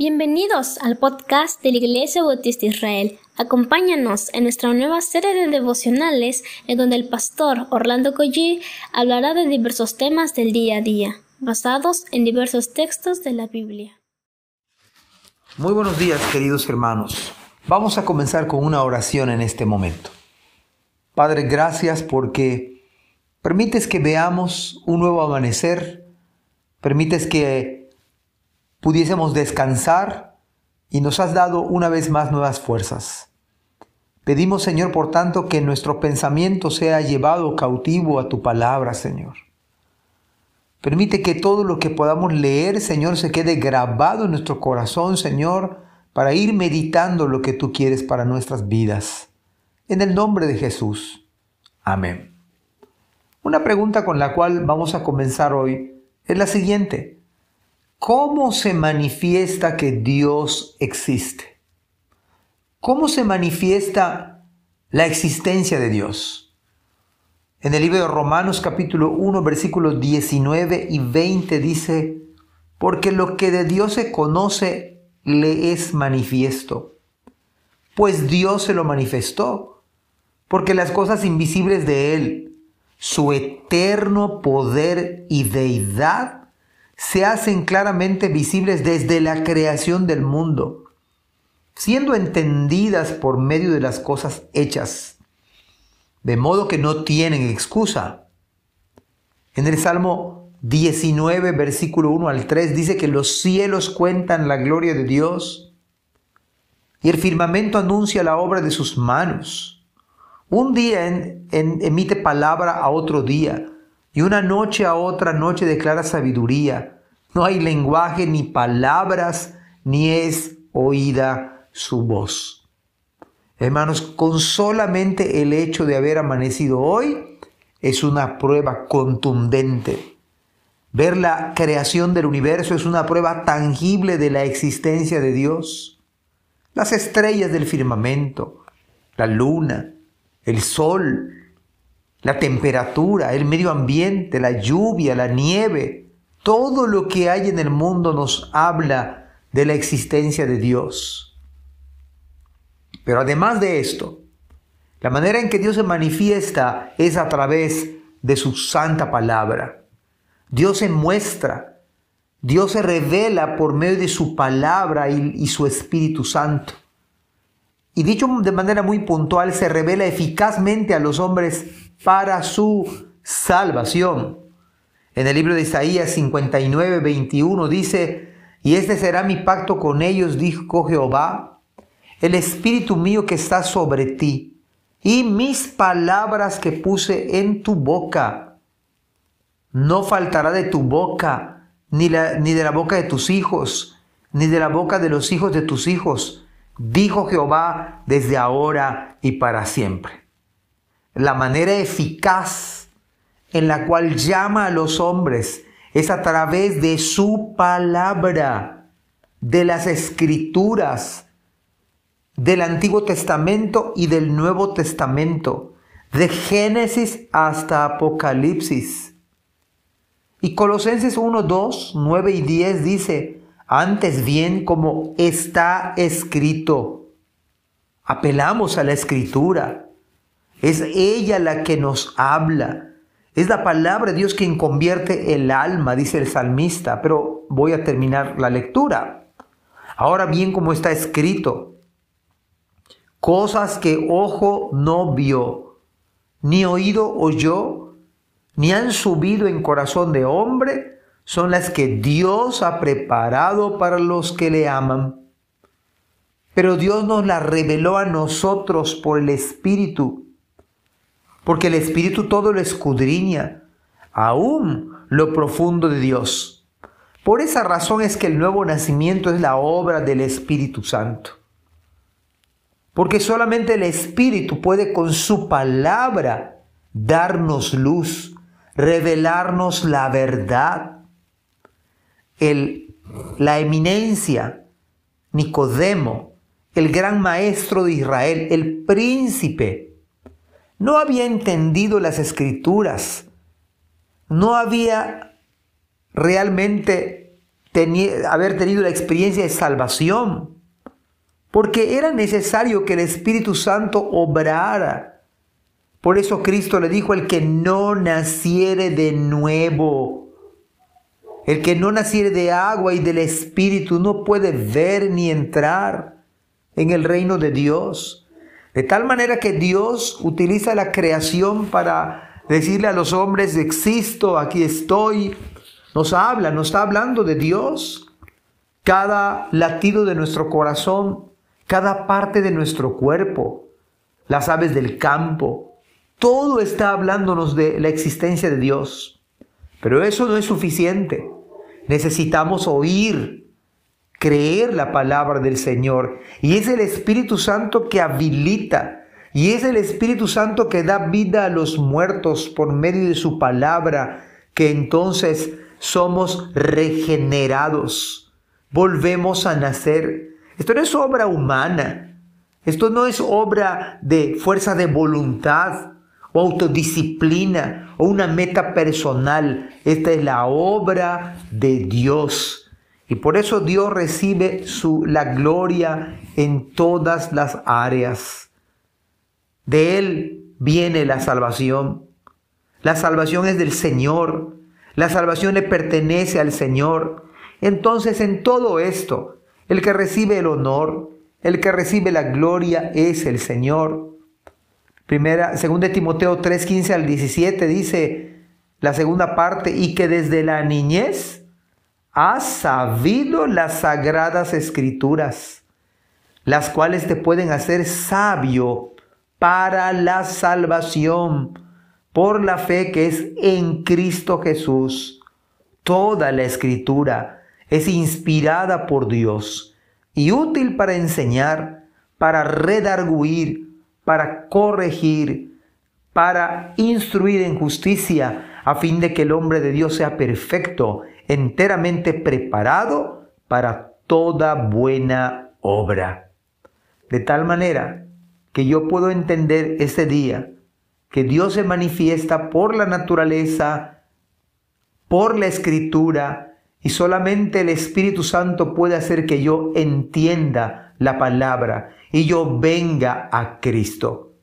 Bienvenidos al podcast de la Iglesia Bautista Israel. Acompáñanos en nuestra nueva serie de devocionales en donde el pastor Orlando Collie hablará de diversos temas del día a día, basados en diversos textos de la Biblia. Muy buenos días, queridos hermanos. Vamos a comenzar con una oración en este momento. Padre, gracias porque permites que veamos un nuevo amanecer, permites que pudiésemos descansar y nos has dado una vez más nuevas fuerzas. Pedimos, Señor, por tanto, que nuestro pensamiento sea llevado cautivo a tu palabra, Señor. Permite que todo lo que podamos leer, Señor, se quede grabado en nuestro corazón, Señor, para ir meditando lo que tú quieres para nuestras vidas. En el nombre de Jesús. Amén. Una pregunta con la cual vamos a comenzar hoy es la siguiente. ¿Cómo se manifiesta que Dios existe? ¿Cómo se manifiesta la existencia de Dios? En el libro de Romanos capítulo 1 versículos 19 y 20 dice, porque lo que de Dios se conoce le es manifiesto, pues Dios se lo manifestó, porque las cosas invisibles de Él, su eterno poder y deidad, se hacen claramente visibles desde la creación del mundo, siendo entendidas por medio de las cosas hechas, de modo que no tienen excusa. En el Salmo 19, versículo 1 al 3, dice que los cielos cuentan la gloria de Dios y el firmamento anuncia la obra de sus manos. Un día emite palabra a otro día y una noche a otra noche declara sabiduría. No hay lenguaje ni palabras, ni es oída su voz. Hermanos, con solamente el hecho de haber amanecido hoy es una prueba contundente. Ver la creación del universo es una prueba tangible de la existencia de Dios. Las estrellas del firmamento, la luna, el sol, la temperatura, el medio ambiente, la lluvia, la nieve, todo lo que hay en el mundo nos habla de la existencia de Dios. Pero además de esto, la manera en que Dios se manifiesta es a través de su santa palabra. Dios se muestra, Dios se revela por medio de su palabra y, su Espíritu Santo. Y dicho de manera muy puntual, se revela eficazmente a los hombres para su salvación. En el libro de Isaías 59, 21 dice, y este será mi pacto con ellos, dijo Jehová, el espíritu mío que está sobre ti, y mis palabras que puse en tu boca. No faltará de tu boca, ni, ni de la boca de tus hijos, ni de la boca de los hijos de tus hijos, dijo Jehová desde ahora y para siempre la manera eficaz en la cual llama a los hombres es a través de su palabra, de las escrituras, del Antiguo Testamento y del Nuevo Testamento, de Génesis hasta Apocalipsis. Y Colosenses 1, 2, 9 y 10 dice, antes bien como está escrito, apelamos a la escritura es ella la que nos habla. Es la palabra de Dios quien convierte el alma, dice el salmista. Pero voy a terminar la lectura. Ahora bien, como está escrito, cosas que ojo no vio, ni oído oyó, ni han subido en corazón de hombre, son las que Dios ha preparado para los que le aman. Pero Dios nos las reveló a nosotros por el Espíritu porque el Espíritu todo lo escudriña, aún lo profundo de Dios. Por esa razón es que el nuevo nacimiento es la obra del Espíritu Santo. Porque solamente el Espíritu puede con su palabra darnos luz, revelarnos la verdad. El, la eminencia, Nicodemo, el gran maestro de Israel, el príncipe no había entendido las escrituras, no había realmente haber tenido la experiencia de salvación, porque era necesario que el Espíritu Santo obrara. Por eso Cristo le dijo, el que no naciere de nuevo, el que no naciere de agua y del Espíritu no puede ver ni entrar en el reino de Dios. De tal manera que Dios utiliza la creación para decirle a los hombres, existo, aquí estoy. Nos habla, nos está hablando de Dios. Cada latido de nuestro corazón, cada parte de nuestro cuerpo, las aves del campo, todo está hablándonos de la existencia de Dios. Pero eso no es suficiente. Necesitamos oír creer la palabra del Señor. Y es el Espíritu Santo que habilita. Y es el Espíritu Santo que da vida a los muertos por medio de su palabra, que entonces somos regenerados. Volvemos a nacer. Esto no es obra humana. Esto no es obra de fuerza de voluntad o autodisciplina o una meta personal. Esta es la obra de Dios y por eso Dios recibe su, la gloria en todas las áreas. De Él viene la salvación. La salvación es del Señor. La salvación le pertenece al Señor. Entonces en todo esto, el que recibe el honor, el que recibe la gloria es el Señor. Primera, segunda Timoteo 3, 15 al 17 dice la segunda parte, y que desde la niñez has sabido las sagradas escrituras, las cuales te pueden hacer sabio para la salvación por la fe que es en Cristo Jesús. Toda la escritura es inspirada por Dios y útil para enseñar, para redarguir, para corregir, para instruir en justicia, a fin de que el hombre de Dios sea perfecto, enteramente preparado para toda buena obra. De tal manera que yo puedo entender ese día que Dios se manifiesta por la naturaleza, por la escritura, y solamente el Espíritu Santo puede hacer que yo entienda la palabra y yo venga a Cristo.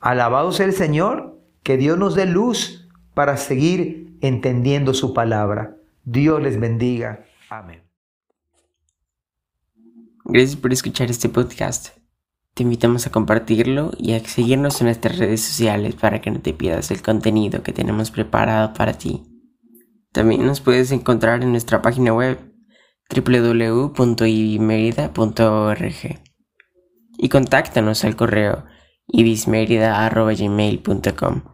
Alabado sea el Señor, que Dios nos dé luz para seguir entendiendo su palabra. Dios les bendiga. Amén. Gracias por escuchar este podcast. Te invitamos a compartirlo y a seguirnos en nuestras redes sociales para que no te pierdas el contenido que tenemos preparado para ti. También nos puedes encontrar en nuestra página web www.ibismerida.org y contáctanos al correo ibismerida.gmail.com.